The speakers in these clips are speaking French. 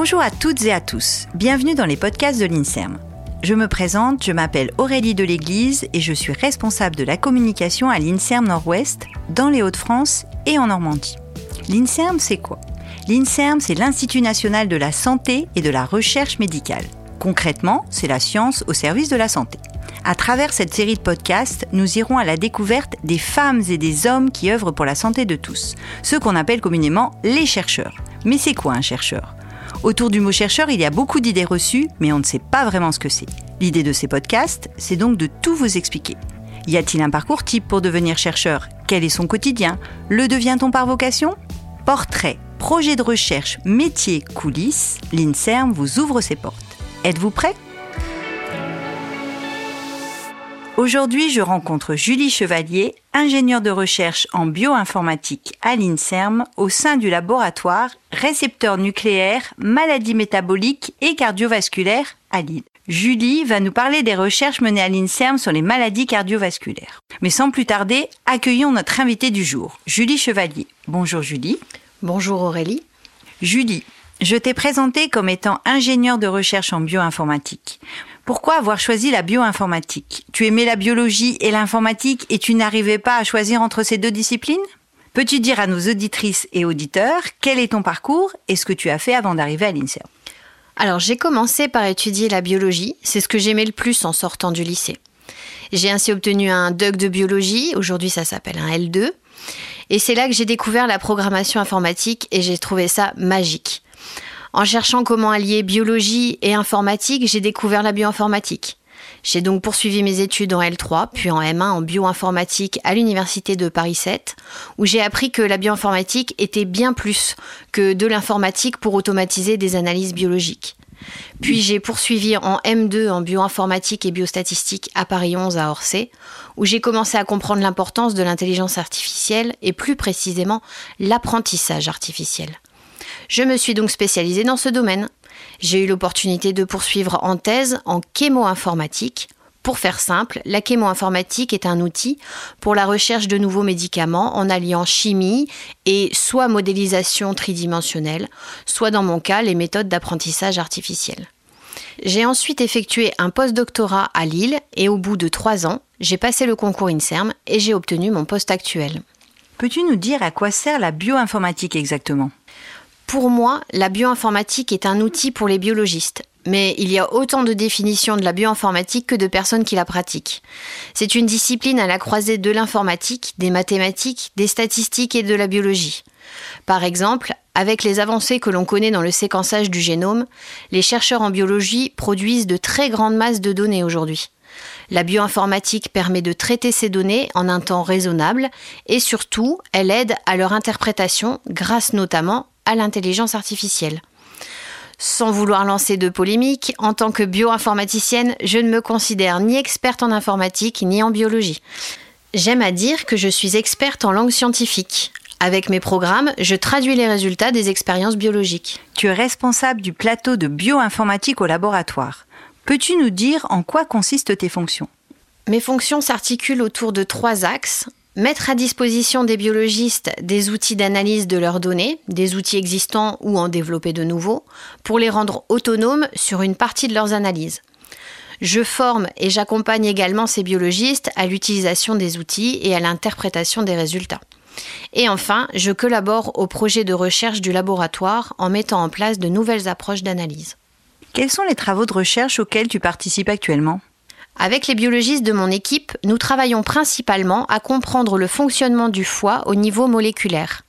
Bonjour à toutes et à tous, bienvenue dans les podcasts de l'INSERM. Je me présente, je m'appelle Aurélie de l'Église et je suis responsable de la communication à l'INSERM Nord-Ouest, dans les Hauts-de-France et en Normandie. L'INSERM, c'est quoi? L'INSERM, c'est l'Institut national de la santé et de la recherche médicale. Concrètement, c'est la science au service de la santé. À travers cette série de podcasts, nous irons à la découverte des femmes et des hommes qui œuvrent pour la santé de tous, ceux qu'on appelle communément les chercheurs. Mais c'est quoi un chercheur? Autour du mot chercheur, il y a beaucoup d'idées reçues, mais on ne sait pas vraiment ce que c'est. L'idée de ces podcasts, c'est donc de tout vous expliquer. Y a-t-il un parcours type pour devenir chercheur? Quel est son quotidien? Le devient-on par vocation? Portrait, projet de recherche, métier, coulisses, l'INSERM vous ouvre ses portes. Êtes-vous prêt? Aujourd'hui, je rencontre Julie Chevalier, ingénieure de recherche en bioinformatique à l'INSERM au sein du laboratoire récepteur nucléaire, maladies métaboliques et cardiovasculaires à Lille. Julie va nous parler des recherches menées à l'INSERM sur les maladies cardiovasculaires. Mais sans plus tarder, accueillons notre invitée du jour, Julie Chevalier. Bonjour Julie. Bonjour Aurélie. Julie, je t'ai présentée comme étant ingénieure de recherche en bioinformatique. Pourquoi avoir choisi la bioinformatique? Tu aimais la biologie et l'informatique et tu n'arrivais pas à choisir entre ces deux disciplines? Peux-tu dire à nos auditrices et auditeurs quel est ton parcours et ce que tu as fait avant d'arriver à l'INSERM Alors j'ai commencé par étudier la biologie, c'est ce que j'aimais le plus en sortant du lycée. J'ai ainsi obtenu un DUG de biologie, aujourd'hui ça s'appelle un L2, et c'est là que j'ai découvert la programmation informatique et j'ai trouvé ça magique. En cherchant comment allier biologie et informatique, j'ai découvert la bioinformatique. J'ai donc poursuivi mes études en L3, puis en M1 en bioinformatique à l'université de Paris 7, où j'ai appris que la bioinformatique était bien plus que de l'informatique pour automatiser des analyses biologiques. Puis j'ai poursuivi en M2 en bioinformatique et biostatistique à Paris 11 à Orsay, où j'ai commencé à comprendre l'importance de l'intelligence artificielle et plus précisément l'apprentissage artificiel. Je me suis donc spécialisée dans ce domaine. J'ai eu l'opportunité de poursuivre en thèse en chémo-informatique. Pour faire simple, la chémo-informatique est un outil pour la recherche de nouveaux médicaments en alliant chimie et soit modélisation tridimensionnelle, soit dans mon cas les méthodes d'apprentissage artificiel. J'ai ensuite effectué un post-doctorat à Lille et au bout de trois ans, j'ai passé le concours INSERM et j'ai obtenu mon poste actuel. Peux-tu nous dire à quoi sert la bioinformatique exactement? Pour moi, la bioinformatique est un outil pour les biologistes, mais il y a autant de définitions de la bioinformatique que de personnes qui la pratiquent. C'est une discipline à la croisée de l'informatique, des mathématiques, des statistiques et de la biologie. Par exemple, avec les avancées que l'on connaît dans le séquençage du génome, les chercheurs en biologie produisent de très grandes masses de données aujourd'hui. La bioinformatique permet de traiter ces données en un temps raisonnable et surtout, elle aide à leur interprétation grâce notamment à l'intelligence artificielle. Sans vouloir lancer de polémique, en tant que bioinformaticienne, je ne me considère ni experte en informatique ni en biologie. J'aime à dire que je suis experte en langue scientifique. Avec mes programmes, je traduis les résultats des expériences biologiques. Tu es responsable du plateau de bioinformatique au laboratoire. Peux-tu nous dire en quoi consistent tes fonctions? Mes fonctions s'articulent autour de trois axes mettre à disposition des biologistes des outils d'analyse de leurs données, des outils existants ou en développer de nouveaux, pour les rendre autonomes sur une partie de leurs analyses. Je forme et j'accompagne également ces biologistes à l'utilisation des outils et à l'interprétation des résultats. Et enfin, je collabore au projet de recherche du laboratoire en mettant en place de nouvelles approches d'analyse. Quels sont les travaux de recherche auxquels tu participes actuellement? Avec les biologistes de mon équipe, nous travaillons principalement à comprendre le fonctionnement du foie au niveau moléculaire.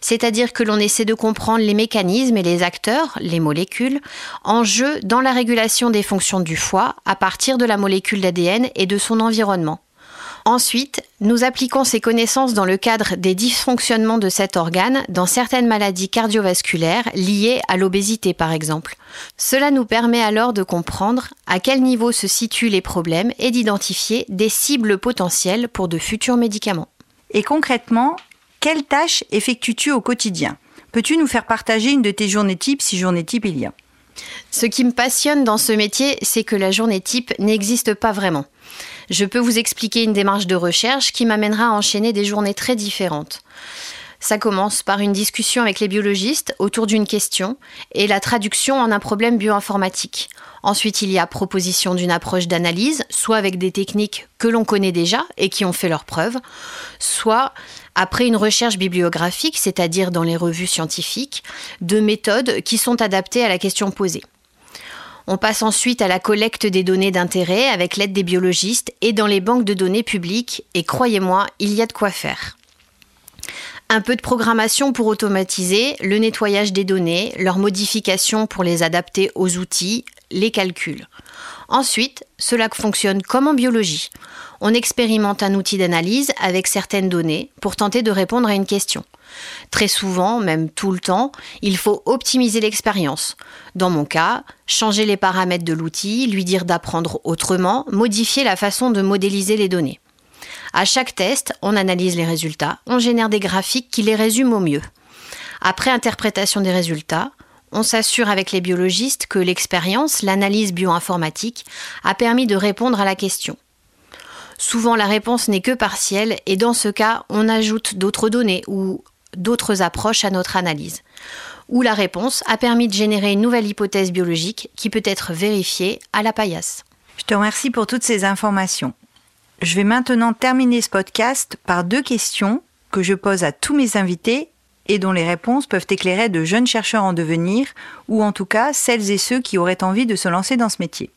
C'est-à-dire que l'on essaie de comprendre les mécanismes et les acteurs, les molécules, en jeu dans la régulation des fonctions du foie à partir de la molécule d'ADN et de son environnement. Ensuite, nous appliquons ces connaissances dans le cadre des dysfonctionnements de cet organe dans certaines maladies cardiovasculaires liées à l'obésité par exemple. Cela nous permet alors de comprendre à quel niveau se situent les problèmes et d'identifier des cibles potentielles pour de futurs médicaments. Et concrètement, quelles tâches effectues-tu au quotidien? Peux-tu nous faire partager une de tes journées types si journée type il y a? Ce qui me passionne dans ce métier, c'est que la journée type n'existe pas vraiment je peux vous expliquer une démarche de recherche qui m'amènera à enchaîner des journées très différentes. Ça commence par une discussion avec les biologistes autour d'une question et la traduction en un problème bioinformatique. Ensuite, il y a proposition d'une approche d'analyse, soit avec des techniques que l'on connaît déjà et qui ont fait leurs preuves, soit après une recherche bibliographique, c'est-à-dire dans les revues scientifiques, de méthodes qui sont adaptées à la question posée. On passe ensuite à la collecte des données d'intérêt avec l'aide des biologistes et dans les banques de données publiques, et croyez-moi, il y a de quoi faire. Un peu de programmation pour automatiser le nettoyage des données, leur modification pour les adapter aux outils, les calculs. Ensuite, cela fonctionne comme en biologie. On expérimente un outil d'analyse avec certaines données pour tenter de répondre à une question. Très souvent, même tout le temps, il faut optimiser l'expérience. Dans mon cas, changer les paramètres de l'outil, lui dire d'apprendre autrement, modifier la façon de modéliser les données. À chaque test, on analyse les résultats, on génère des graphiques qui les résument au mieux. Après interprétation des résultats, on s'assure avec les biologistes que l'expérience, l'analyse bioinformatique, a permis de répondre à la question. Souvent la réponse n'est que partielle et dans ce cas on ajoute d'autres données ou d'autres approches à notre analyse. Ou la réponse a permis de générer une nouvelle hypothèse biologique qui peut être vérifiée à la paillasse. Je te remercie pour toutes ces informations. Je vais maintenant terminer ce podcast par deux questions que je pose à tous mes invités et dont les réponses peuvent éclairer de jeunes chercheurs en devenir, ou en tout cas celles et ceux qui auraient envie de se lancer dans ce métier.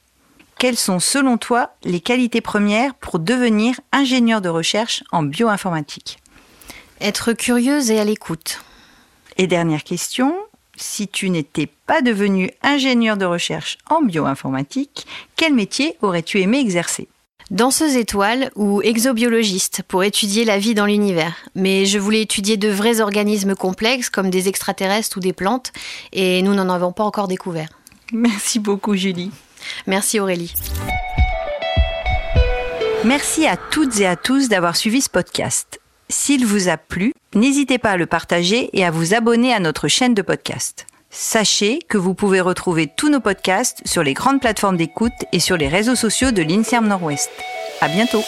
Quelles sont selon toi les qualités premières pour devenir ingénieur de recherche en bioinformatique? Être curieuse et à l'écoute. Et dernière question, si tu n'étais pas devenu ingénieur de recherche en bioinformatique, quel métier aurais-tu aimé exercer? Danseuse étoile ou exobiologiste pour étudier la vie dans l'univers. Mais je voulais étudier de vrais organismes complexes comme des extraterrestres ou des plantes et nous n'en avons pas encore découvert. Merci beaucoup Julie. Merci Aurélie. Merci à toutes et à tous d'avoir suivi ce podcast. S'il vous a plu, n'hésitez pas à le partager et à vous abonner à notre chaîne de podcast. Sachez que vous pouvez retrouver tous nos podcasts sur les grandes plateformes d'écoute et sur les réseaux sociaux de l'INSERM Nord-Ouest. À bientôt!